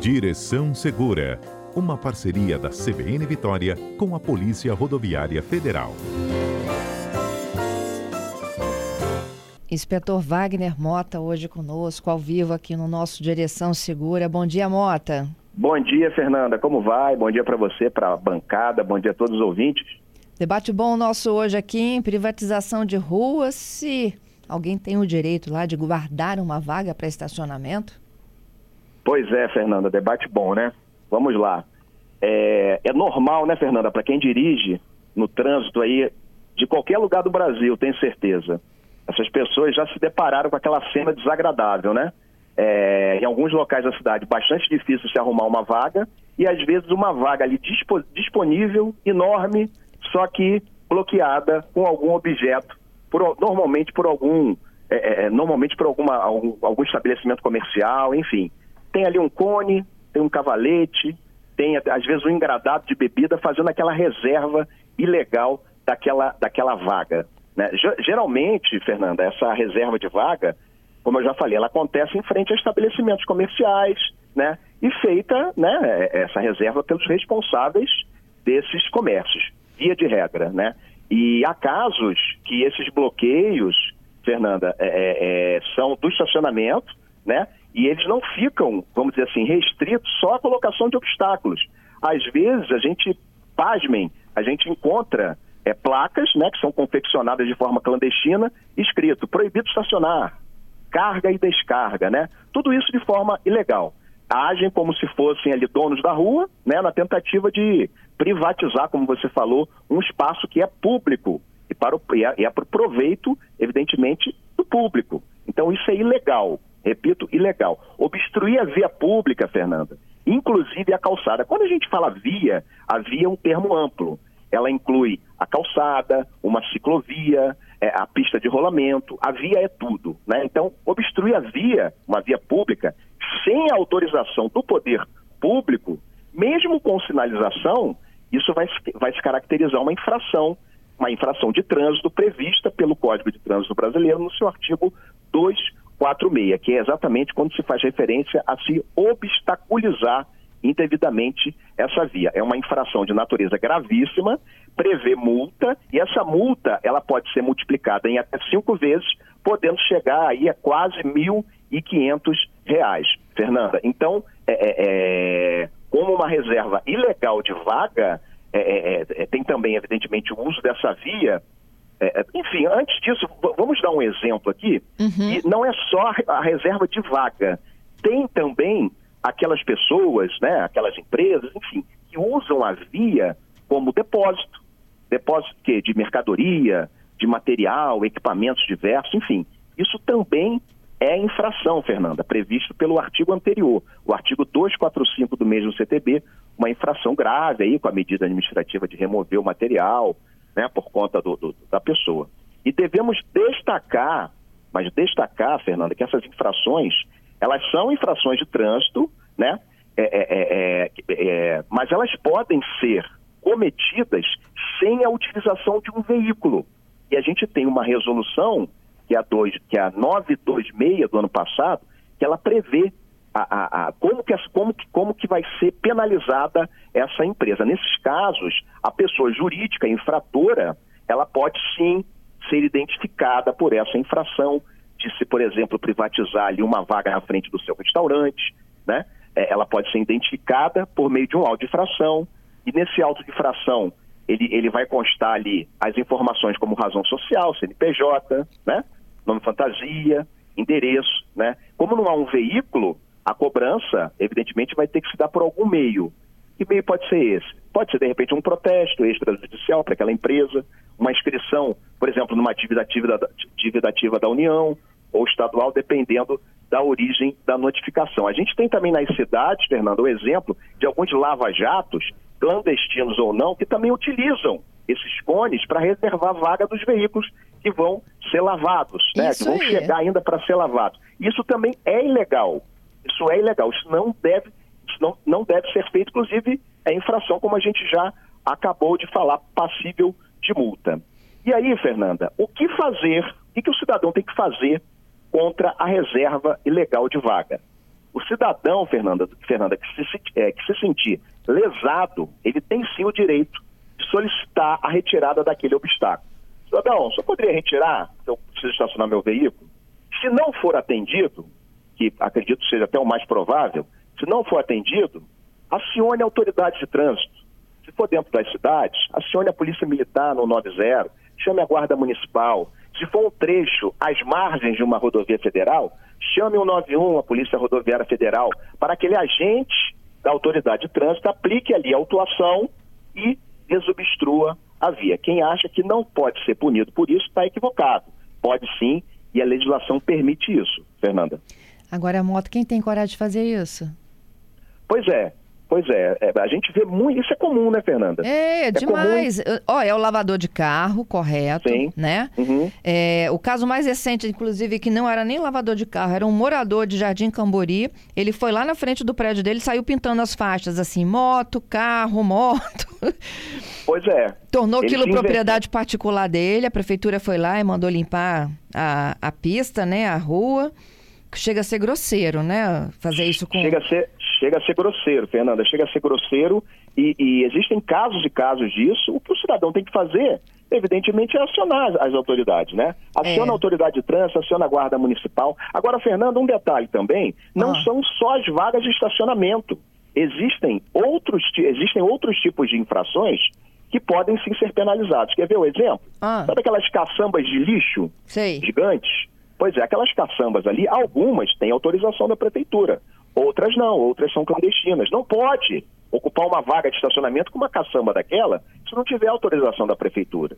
Direção Segura, uma parceria da CBN Vitória com a Polícia Rodoviária Federal. Inspetor Wagner Mota hoje conosco, ao vivo aqui no nosso Direção Segura. Bom dia, Mota. Bom dia, Fernanda. Como vai? Bom dia para você, para a bancada. Bom dia a todos os ouvintes. Debate bom nosso hoje aqui em privatização de ruas. Se alguém tem o direito lá de guardar uma vaga para estacionamento? Pois é, Fernanda. Debate bom, né? Vamos lá. É, é normal, né, Fernanda, para quem dirige no trânsito aí de qualquer lugar do Brasil, tenho certeza. Essas pessoas já se depararam com aquela cena desagradável, né? É, em alguns locais da cidade, bastante difícil se arrumar uma vaga e às vezes uma vaga ali disponível, enorme, só que bloqueada com algum objeto, por, normalmente por algum, é, é, é, normalmente por alguma, algum, algum estabelecimento comercial, enfim. Tem ali um cone, tem um cavalete, tem às vezes um engradado de bebida fazendo aquela reserva ilegal daquela, daquela vaga. Né? Geralmente, Fernanda, essa reserva de vaga, como eu já falei, ela acontece em frente a estabelecimentos comerciais, né? E feita, né, essa reserva pelos responsáveis desses comércios via de regra, né? E há casos que esses bloqueios, Fernanda, é, é, é, são do estacionamento, né? E eles não ficam, vamos dizer assim, restritos só à colocação de obstáculos. Às vezes a gente, pasmem, a gente encontra é, placas, né, que são confeccionadas de forma clandestina, escrito proibido estacionar, carga e descarga, né? Tudo isso de forma ilegal agem como se fossem ali donos da rua, né, na tentativa de privatizar, como você falou, um espaço que é público e para o, e é, é para o proveito, evidentemente, do público. Então isso é ilegal, repito, ilegal. Obstruir a via pública, Fernanda, inclusive a calçada. Quando a gente fala via, a via é um termo amplo. Ela inclui a calçada, uma ciclovia, é, a pista de rolamento, a via é tudo. Né? Então, obstruir a via, uma via pública, sem autorização do poder público, mesmo com sinalização, isso vai, vai se caracterizar uma infração, uma infração de trânsito prevista pelo Código de Trânsito Brasileiro no seu artigo 246, que é exatamente quando se faz referência a se obstaculizar indevidamente essa via. É uma infração de natureza gravíssima, prevê multa e essa multa ela pode ser multiplicada em até cinco vezes, podendo chegar aí a quase 1.500 reais, Fernanda. Então, é, é, é, como uma reserva ilegal de vaga, é, é, é, tem também, evidentemente, o uso dessa via. Enfim, antes disso, vamos dar um exemplo aqui. Uhum. E não é só a reserva de vaga, tem também aquelas pessoas, né, aquelas empresas, enfim, que usam a via como depósito. Depósito que de mercadoria, de material, equipamentos diversos, enfim. Isso também é infração, Fernanda, previsto pelo artigo anterior, o artigo 245 do mesmo CTB, uma infração grave aí com a medida administrativa de remover o material, né, por conta do, do, da pessoa. E devemos destacar, mas destacar, Fernanda, que essas infrações, elas são infrações de trânsito, né, é, é, é, é mas elas podem ser cometidas sem a utilização de um veículo. E a gente tem uma resolução que é a, dois, que é a 926 do ano passado, que ela prevê a, a, a, como, que, como, que, como que vai ser penalizada essa empresa. Nesses casos, a pessoa jurídica infratora, ela pode sim ser identificada por essa infração de se, por exemplo, privatizar ali uma vaga na frente do seu restaurante, né? É, ela pode ser identificada por meio de um auto de infração, e nesse auto de infração ele, ele vai constar ali as informações como razão social, CNPJ, né? nome fantasia, endereço, né? Como não há um veículo, a cobrança, evidentemente, vai ter que se dar por algum meio. Que meio pode ser esse? Pode ser, de repente, um protesto extrajudicial para aquela empresa, uma inscrição, por exemplo, numa dívida ativa, dívida ativa da União ou estadual, dependendo da origem da notificação. A gente tem também nas cidades, Fernando, o exemplo de alguns lava-jatos, clandestinos ou não, que também utilizam esses cones para reservar vaga dos veículos que vão ser lavados, né? que vão chegar ainda para ser lavados. Isso também é ilegal. Isso é ilegal. Isso não deve, isso não, não deve ser feito, inclusive é infração, como a gente já acabou de falar, passível de multa. E aí, Fernanda, o que fazer? O que, que o cidadão tem que fazer contra a reserva ilegal de vaga? O cidadão, Fernanda, Fernanda que, se, é, que se sentir lesado, ele tem sim o direito de solicitar a retirada daquele obstáculo. Cidadão, só poderia retirar se eu preciso estacionar meu veículo? Se não for atendido, que acredito seja até o mais provável, se não for atendido, acione a autoridade de trânsito. Se for dentro das cidades, acione a Polícia Militar no 90, chame a Guarda Municipal. Se for um trecho às margens de uma rodovia federal, chame o 91, a Polícia Rodoviária Federal, para aquele agente da autoridade de trânsito aplique ali a autuação e desobstrua a via. Quem acha que não pode ser punido por isso está equivocado. Pode sim, e a legislação permite isso, Fernanda. Agora, a moto, quem tem coragem de fazer isso? Pois é, Pois é, é, a gente vê muito, isso é comum, né, Fernanda? É, é demais. Ó, é o lavador de carro, correto, Sim. né? Uhum. É, o caso mais recente, inclusive, que não era nem lavador de carro, era um morador de Jardim Cambori. Ele foi lá na frente do prédio dele e saiu pintando as faixas, assim, moto, carro, moto. Pois é. Tornou aquilo propriedade particular dele, a prefeitura foi lá e mandou limpar a, a pista, né, a rua. Chega a ser grosseiro, né? Fazer isso com. Chega a ser, chega a ser grosseiro, Fernanda, chega a ser grosseiro e, e, existem casos e casos disso. O que o cidadão tem que fazer, evidentemente, é acionar as, autoridades, né? Aciona é. a autoridade de trânsito, aciona a guarda municipal. Agora, Fernanda, um detalhe também, não ah. são só as vagas de estacionamento. Existem outros, existem outros tipos de infrações que podem sim ser penalizados. Quer ver o exemplo? Ah. Sabe aquelas caçambas de lixo Sei. gigantes? Pois é, aquelas caçambas ali, algumas têm autorização da prefeitura. Outras não, outras são clandestinas. Não pode ocupar uma vaga de estacionamento com uma caçamba daquela se não tiver autorização da prefeitura.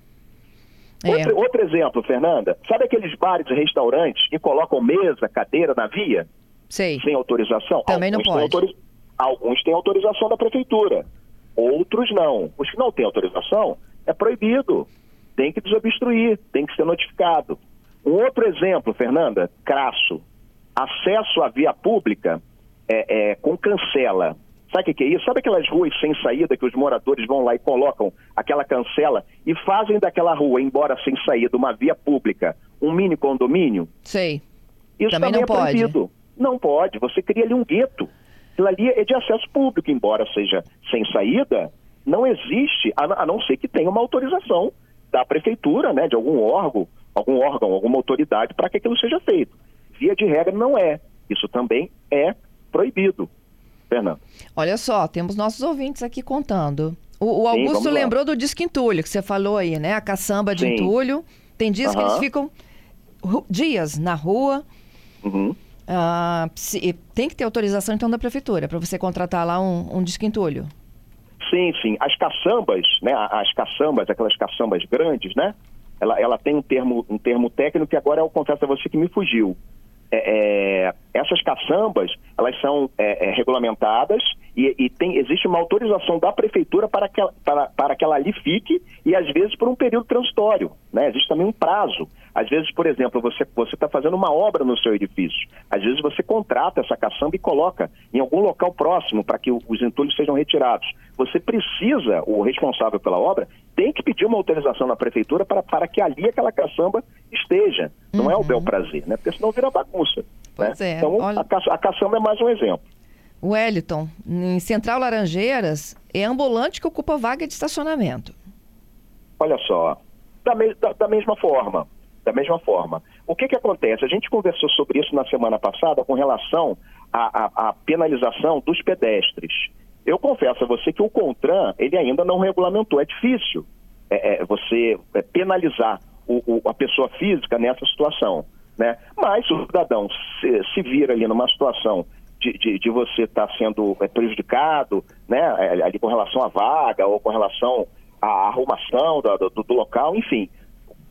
É. Outro, outro, exemplo, Fernanda, sabe aqueles bares e restaurantes que colocam mesa, cadeira na via? Sei. Sem autorização? Também Alguns não pode. Autoriz... Alguns têm autorização da prefeitura, outros não. Os que não têm autorização, é proibido. Tem que desobstruir, tem que ser notificado. Um outro exemplo, Fernanda, crasso. Acesso à via pública é, é, com cancela. Sabe o que é isso? Sabe aquelas ruas sem saída que os moradores vão lá e colocam aquela cancela e fazem daquela rua, embora sem saída, uma via pública, um mini condomínio? Sei. Isso também, também não é pode. proibido. Não pode. Você cria ali um gueto. Aquilo ali é de acesso público, embora seja sem saída, não existe, a, não ser que tenha uma autorização da prefeitura, né, de algum órgão, algum órgão, alguma autoridade para que aquilo seja feito. Via de regra não é. Isso também é proibido. Fernando. Olha só, temos nossos ouvintes aqui contando. O, o Augusto Sim, lembrou do disco entulho que você falou aí, né? A caçamba de Sim. entulho. Tem dias uhum. que eles ficam dias na rua. Uhum. Uh, se, tem que ter autorização então da prefeitura para você contratar lá um, um disco entulho. Sim, sim. As caçambas, né? As caçambas, aquelas caçambas grandes, né? Ela, ela tem um termo, um termo técnico que agora eu confesso a você que me fugiu. É, é, essas caçambas elas são é, é, regulamentadas e, e, tem, existe uma autorização da prefeitura para que, ela, para, para que ela ali fique e às vezes por um período transitório. Né? Existe também um prazo. Às vezes, por exemplo, você está fazendo uma obra no seu edifício. Às vezes você contrata essa caçamba e coloca em algum local próximo para que os entulhos sejam retirados. Você precisa, o responsável pela obra, tem que pedir uma autorização na prefeitura para, para que ali aquela caçamba esteja. Não uhum. é o bel uhum. prazer, né? Porque senão vira bagunça. Né? É. Então, Olha... a, caça, a caçamba é mais um exemplo. Wellington, em Central Laranjeiras, é ambulante que ocupa vaga de estacionamento. Olha só, da, me, da, da mesma forma, da mesma forma. O que, que acontece? A gente conversou sobre isso na semana passada com relação à, à, à penalização dos pedestres. Eu confesso a você que o CONTRAN, ele ainda não regulamentou. É difícil é, é, você é, penalizar o, o, a pessoa física nessa situação. Né? Mas o cidadão se, se vira ali numa situação de, de, de você estar tá sendo é, prejudicado, né? É, ali com relação à vaga ou com relação à arrumação do, do, do local, enfim.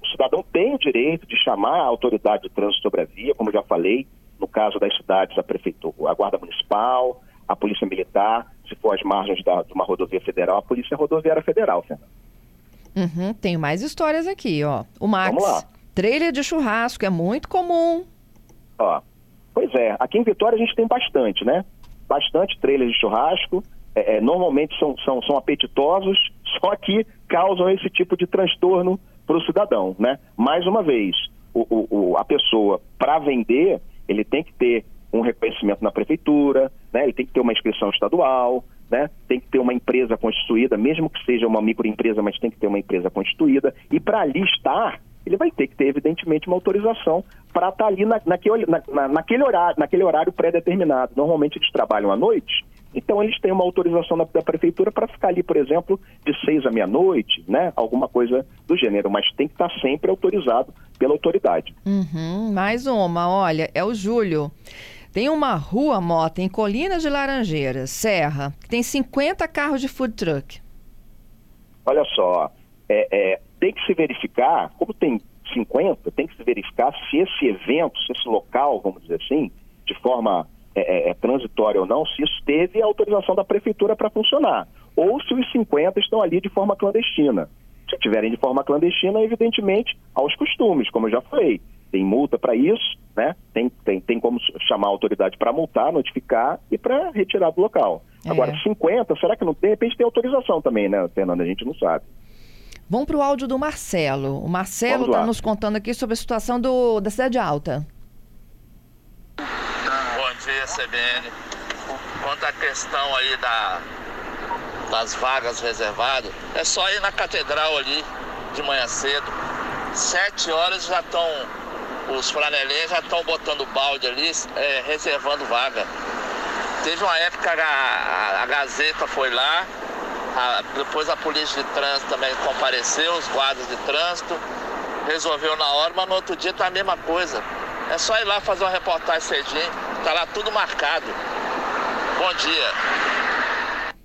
O cidadão tem o direito de chamar a autoridade de trânsito sobre a via, como eu já falei, no caso das cidades, a prefeitura, a guarda municipal, a polícia militar, se for às margens da, de uma rodovia federal, a polícia rodoviária federal, Fernando. Uhum, tenho mais histórias aqui, ó. O Max. Vamos lá. Trailer de churrasco é muito comum. Ó, pois é, aqui em Vitória a gente tem bastante, né? Bastante trailer de churrasco. É, é, normalmente são, são, são apetitosos, só que causam esse tipo de transtorno para o cidadão, né? Mais uma vez, o, o, a pessoa, para vender, ele tem que ter um reconhecimento na prefeitura, né? ele tem que ter uma inscrição estadual, né? tem que ter uma empresa constituída, mesmo que seja uma microempresa, mas tem que ter uma empresa constituída. E para ali estar, ele vai ter que ter, evidentemente, uma autorização para estar tá ali na, naquele, na, naquele horário, naquele horário pré-determinado. Normalmente eles trabalham à noite, então eles têm uma autorização da, da prefeitura para ficar ali, por exemplo, de seis à meia-noite, né? Alguma coisa do gênero, mas tem que estar tá sempre autorizado pela autoridade. Uhum, mais uma, olha, é o Júlio. Tem uma rua, Mota, em Colinas de Laranjeiras, Serra, que tem 50 carros de food truck. Olha só, é, é, tem que se verificar, como tem 50, tem que se verificar se esse evento, se esse local, vamos dizer assim, de forma é, é, é transitória ou não, se isso teve a autorização da prefeitura para funcionar. Ou se os 50 estão ali de forma clandestina. Se tiverem de forma clandestina, evidentemente, aos costumes, como eu já falei tem multa para isso, né? Tem, tem, tem como chamar a autoridade para multar, notificar e para retirar do local. É. Agora, 50, será que não de repente tem autorização também, né, Fernanda? A gente não sabe. Vamos para o áudio do Marcelo. O Marcelo está nos contando aqui sobre a situação do, da Cidade Alta. Bom dia, CBN. Quanto à questão aí da, das vagas reservadas, é só ir na catedral ali de manhã cedo. Sete horas já estão os flanelinhas já estão botando balde ali, é, reservando vaga. Teve uma época a, a, a Gazeta foi lá, a, depois a polícia de trânsito também compareceu, os guardas de trânsito, resolveu na hora, mas no outro dia tá a mesma coisa. É só ir lá fazer uma reportagem cedinho, tá lá tudo marcado. Bom dia.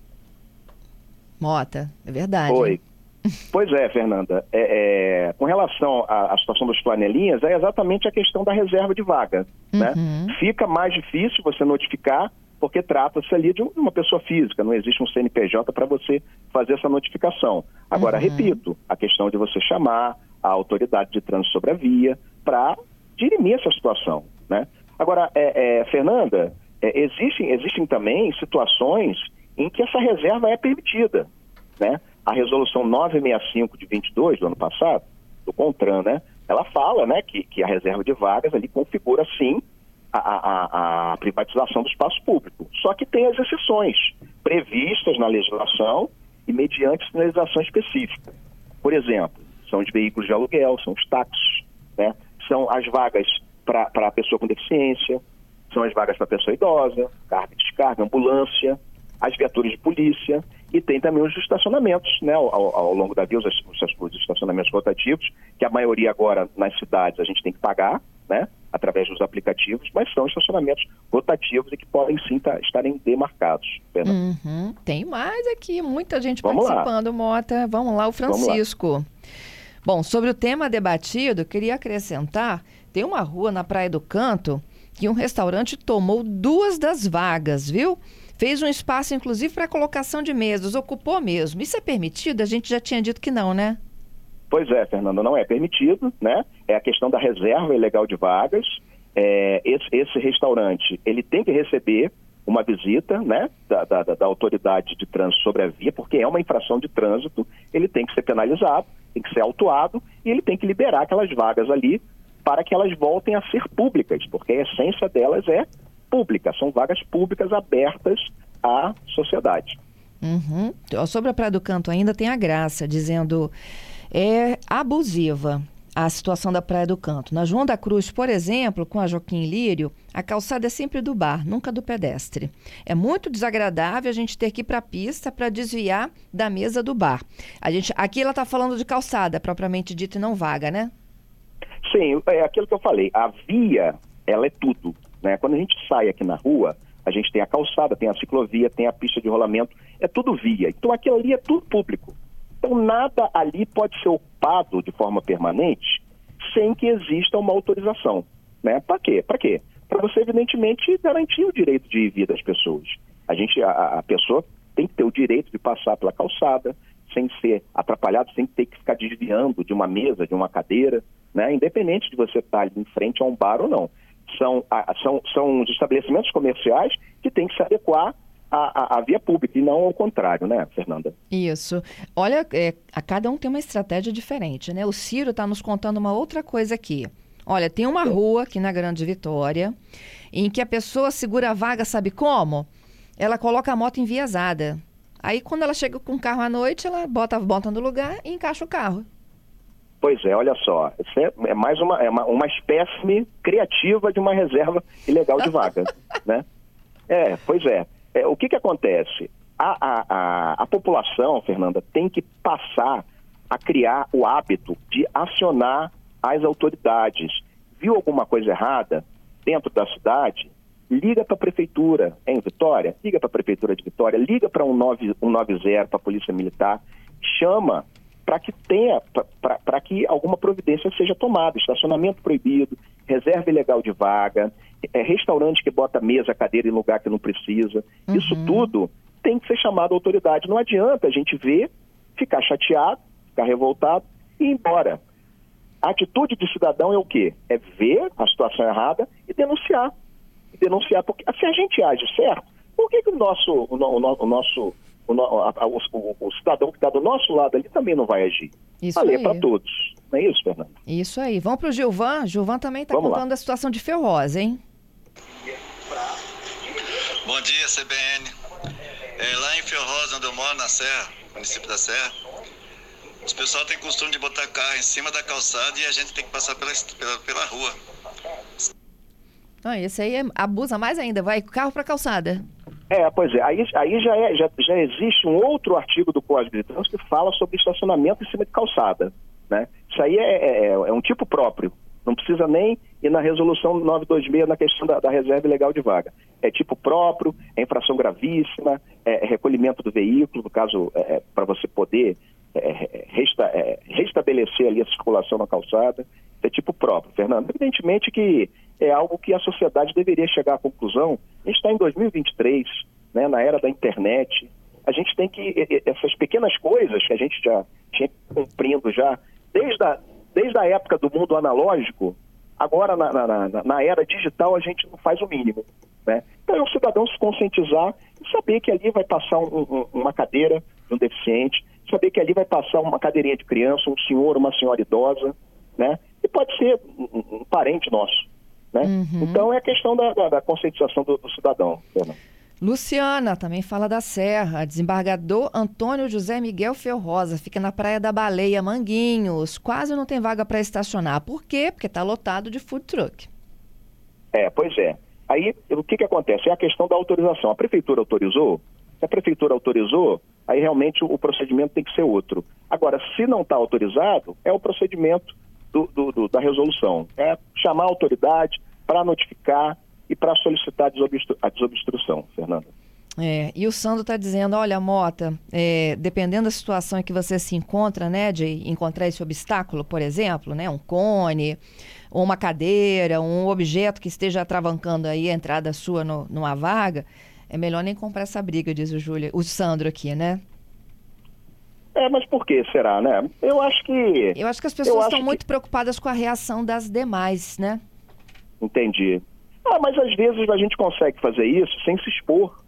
Mota, é verdade. Oi. Pois é, Fernanda. É, é, com relação à, à, situação das flanelinhas, é exatamente a questão da reserva de vaga. Né? Uhum. Né? Fica mais difícil você notificar, porque trata-se ali de uma pessoa física, não existe um CNPJ para você fazer essa notificação. Agora, uhum. repito, a questão de você chamar a autoridade de trânsito sobre a via para dirimir essa situação. Né? Agora, é, é Fernanda, é, existem, existem também situações em que essa reserva é permitida. Né? a resolução 965 de 22 do ano passado, do CONTRAN, né, ela fala né, que, que a reserva de vagas ali configura, sim, a, a, a, privatização do espaço público. Só que tem as exceções previstas na legislação e mediante sinalização específica. Por exemplo, são os veículos de aluguel, são os táxis, né? são as vagas para a pessoa com deficiência, são as vagas para a pessoa idosa, carga e descarga, ambulância, as viaturas de polícia e tem também os estacionamentos, né, ao, ao longo da via, os, os, estacionamentos rotativos, que a maioria agora nas cidades a gente tem que pagar, né, através dos aplicativos, mas são estacionamentos rotativos e que podem sim tá, estarem demarcados. Uhum. Tem mais aqui, muita gente Vamos participando, lá. Mota. Vamos lá, o Francisco. Bom, sobre o tema debatido, queria acrescentar, tem uma rua na Praia do Canto que um restaurante tomou duas das vagas, viu? Fez um espaço, inclusive, para colocação de mesas, ocupou mesmo. Isso é permitido? A gente já tinha dito que não, né? Pois é, Fernanda, não é permitido, né? É a questão da reserva ilegal de vagas. É, esse, esse, restaurante, ele tem que receber uma visita, né, da, da, da, autoridade de trânsito sobre a via, porque é uma infração de trânsito, ele tem que ser penalizado, tem que ser autuado e ele tem que liberar aquelas vagas ali para que elas voltem a ser públicas, porque a essência delas é pública, são vagas públicas abertas à sociedade. Uhum. Sobre a Praia do Canto ainda tem a graça, dizendo é abusiva a situação da Praia do Canto. Na João da Cruz, por exemplo, com a Joaquim Lírio, a calçada é sempre do bar, nunca do pedestre. É muito desagradável a gente ter que ir para a pista para desviar da mesa do bar. A gente, aqui ela está falando de calçada, propriamente dita, e não vaga, né? Sim, é aquilo que eu falei. A via, ela é tudo. Né? Quando a gente sai aqui na rua, a gente tem a calçada, tem a ciclovia, tem a pista de rolamento, é tudo via. Então aquilo ali é tudo público. Então nada ali pode ser ocupado de forma permanente sem que exista uma autorização. Né? Para quê? Para quê? Para você, evidentemente, garantir o direito de vir das pessoas. A, gente, a, a pessoa tem que ter o direito de passar pela calçada, sem ser atrapalhado, sem ter que ficar desviando de uma mesa, de uma cadeira, né? independente de você estar ali em frente a um bar ou não são, são, são os estabelecimentos comerciais que têm que se adequar à, à, à, via pública e não ao contrário, né, Fernanda? Isso. Olha, é, a cada um tem uma estratégia diferente, né? O Ciro está nos contando uma outra coisa aqui. Olha, tem uma rua aqui na Grande Vitória em que a pessoa segura a vaga, sabe como? Ela coloca a moto enviesada. Aí, quando ela chega com o carro à noite, ela bota, bota no lugar e encaixa o carro. Pois é, olha só. É, é mais uma, é uma, uma espécime criativa de uma reserva ilegal de vaga, né? É, pois é. É o que, que acontece? A, a, a, a população, Fernanda, tem que passar a criar o hábito de acionar as autoridades. Viu alguma coisa errada dentro da cidade? Liga para a prefeitura em Vitória, liga para a prefeitura de Vitória, liga para um 190 para a Polícia Militar, chama para que tenha, para que alguma providência seja tomada, estacionamento proibido, reserva ilegal de vaga, é, restaurante que bota mesa, cadeira em lugar que não precisa. Uhum. Isso tudo tem que ser chamado à autoridade. Não adianta a gente ver, ficar chateado, ficar revoltado e ir embora. A atitude de cidadão é o quê? É ver a situação errada e denunciar. E denunciar, porque se a gente age certo, por que, que o nosso, o, o, o nosso o, a, o, o, cidadão que está do nosso lado ali também não vai agir? Isso a lei é para todos. Não é isso, Fernando? Isso aí. Vamos para o Gilvan. Gilvan também está contando lá. a situação de Ferrosa, hein? Bom dia, CBN. É, lá em Ferrosa, onde eu moro, na Serra, município da Serra, os pessoal têm costume de botar carro em cima da calçada e a gente tem que passar pela, pela, pela rua. Ah, esse aí é, abusa mais ainda, vai carro para calçada. É, pois é. Aí, aí já, é, já, já existe um outro artigo do Código de Trânsito que fala sobre estacionamento em cima de calçada. Né? Isso aí é, é, é, é um tipo próprio. Não precisa nem ir na resolução 926 na questão da, da reserva ilegal de vaga. É tipo próprio, é infração gravíssima, é, é recolhimento do veículo, no caso, é, para você poder é, resta, é, restabelecer ali a circulação na calçada, é tipo próprio, Fernando. Evidentemente que é algo que a sociedade deveria chegar à conclusão. A gente está em 2023, né, na era da internet. A gente tem que, essas pequenas coisas que a gente já tinha cumprindo já, desde a, desde a época do mundo analógico, agora na, na, na, na era digital a gente não faz o mínimo. Né? Então é o cidadão se conscientizar e saber que ali vai passar um, um, uma cadeira de um deficiente, saber que ali vai passar uma cadeirinha de criança, um senhor, uma senhora idosa, né? E pode ser um, um parente nosso, né? Uhum. Então é a questão da, da, da conscientização do, do cidadão. Né? Luciana também fala da Serra. Desembargador Antônio José Miguel Ferrosa fica na Praia da Baleia, Manguinhos. Quase não tem vaga para estacionar. Por quê? Porque está lotado de food truck. É, pois é. Aí o que, que acontece? É a questão da autorização. A prefeitura autorizou? Se a prefeitura autorizou, aí realmente o procedimento tem que ser outro. Agora, se não está autorizado, é o procedimento do, do, do, da resolução. É chamar a autoridade para notificar e para solicitar a desobstrução, Fernanda. É, e o Sandro está dizendo, olha, Mota, é, dependendo da situação em que você se encontra, né, de encontrar esse obstáculo, por exemplo, né, um cone, ou uma cadeira, um objeto que esteja atravancando aí a entrada sua no, numa vaga, é melhor nem comprar essa briga, diz o Júlio, o Sandro aqui, né? É, mas por que será, né? Eu acho que. Eu acho que as pessoas estão muito que... preocupadas com a reação das demais, né? Entendi. Ah, mas às vezes a gente consegue fazer isso sem se expor.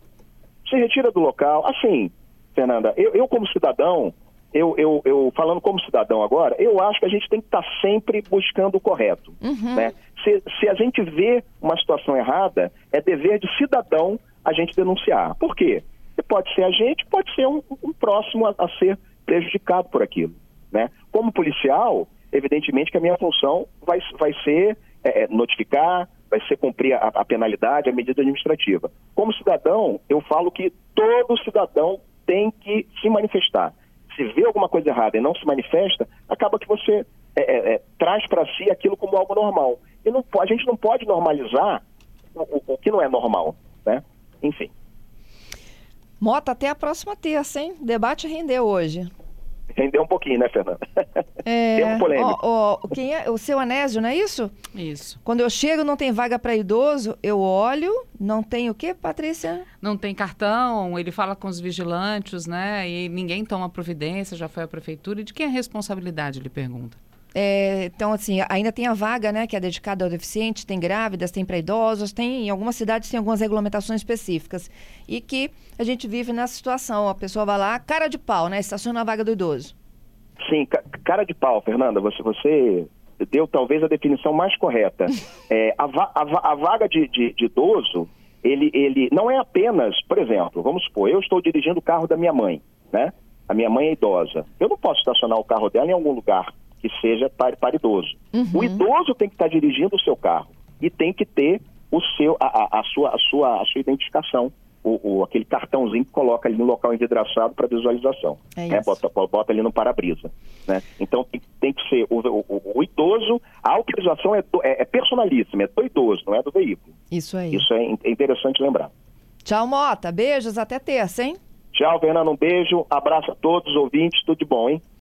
Se retira do local. Assim, Fernanda, eu, eu como cidadão, eu, eu, eu, falando como cidadão agora, eu acho que a gente tem que estar tá sempre buscando o correto. Uhum. Né? Se, se a gente vê uma situação errada, é dever de cidadão a gente denunciar. Por quê? Pode ser a gente, pode ser um, um próximo a, a, ser prejudicado por aquilo. Né? Como policial, evidentemente que a minha função vai, vai ser é, notificar, vai ser cumprir a, a penalidade, a medida administrativa. Como cidadão, eu falo que todo cidadão tem que se manifestar. Se vê alguma coisa errada e não se manifesta, acaba que você é, é, é traz para si aquilo como algo normal. E não, a gente não pode normalizar o, o, o que não é normal. Né? Enfim. Mota, até a próxima terça, hein? O debate rendeu hoje. Rendeu um pouquinho, né, Fernanda? É, Tempo polêmico. Ó, ó, quem é? O seu Anésio, não é isso? Isso. Quando eu chego, não tem vaga para idoso, eu olho, não tem o quê, Patrícia? Não tem cartão, ele fala com os vigilantes, né? E ninguém toma providência, já foi a prefeitura. E de quem é a responsabilidade, ele pergunta. É, então, assim, ainda tem a vaga, né, que é dedicada ao deficiente, tem grávidas, tem para idosos, tem, em algumas cidades tem algumas regulamentações específicas. E que a gente vive nessa situação, a pessoa vai lá, cara de pau, né, estaciona a vaga do idoso. Sim, cara de pau, Fernanda, você, você deu talvez a definição mais correta. É, a, va a, a, vaga de, de, de, idoso, ele, ele não é apenas, por exemplo, vamos supor, eu estou dirigindo o carro da minha mãe, né? A minha mãe é idosa. Eu não posso estacionar o carro dela em algum lugar que seja para, para idoso. Uhum. O idoso tem que estar dirigindo o seu carro e tem que ter o seu, a, a, a sua, a, sua, a sua identificação o, o, aquele cartãozinho que coloca ali no local envidraçado para visualização. É né? bota, bota, ali no para-brisa. Né? Então tem, tem, que ser o, o, o, idoso, a autorização é, é, é, personalíssima, é do idoso, não é do veículo. Isso aí. Isso é, é interessante lembrar. Tchau, Mota. Beijos, até terça, hein? Tchau, Fernando. Um beijo, abraço a todos os ouvintes, tudo de bom, hein?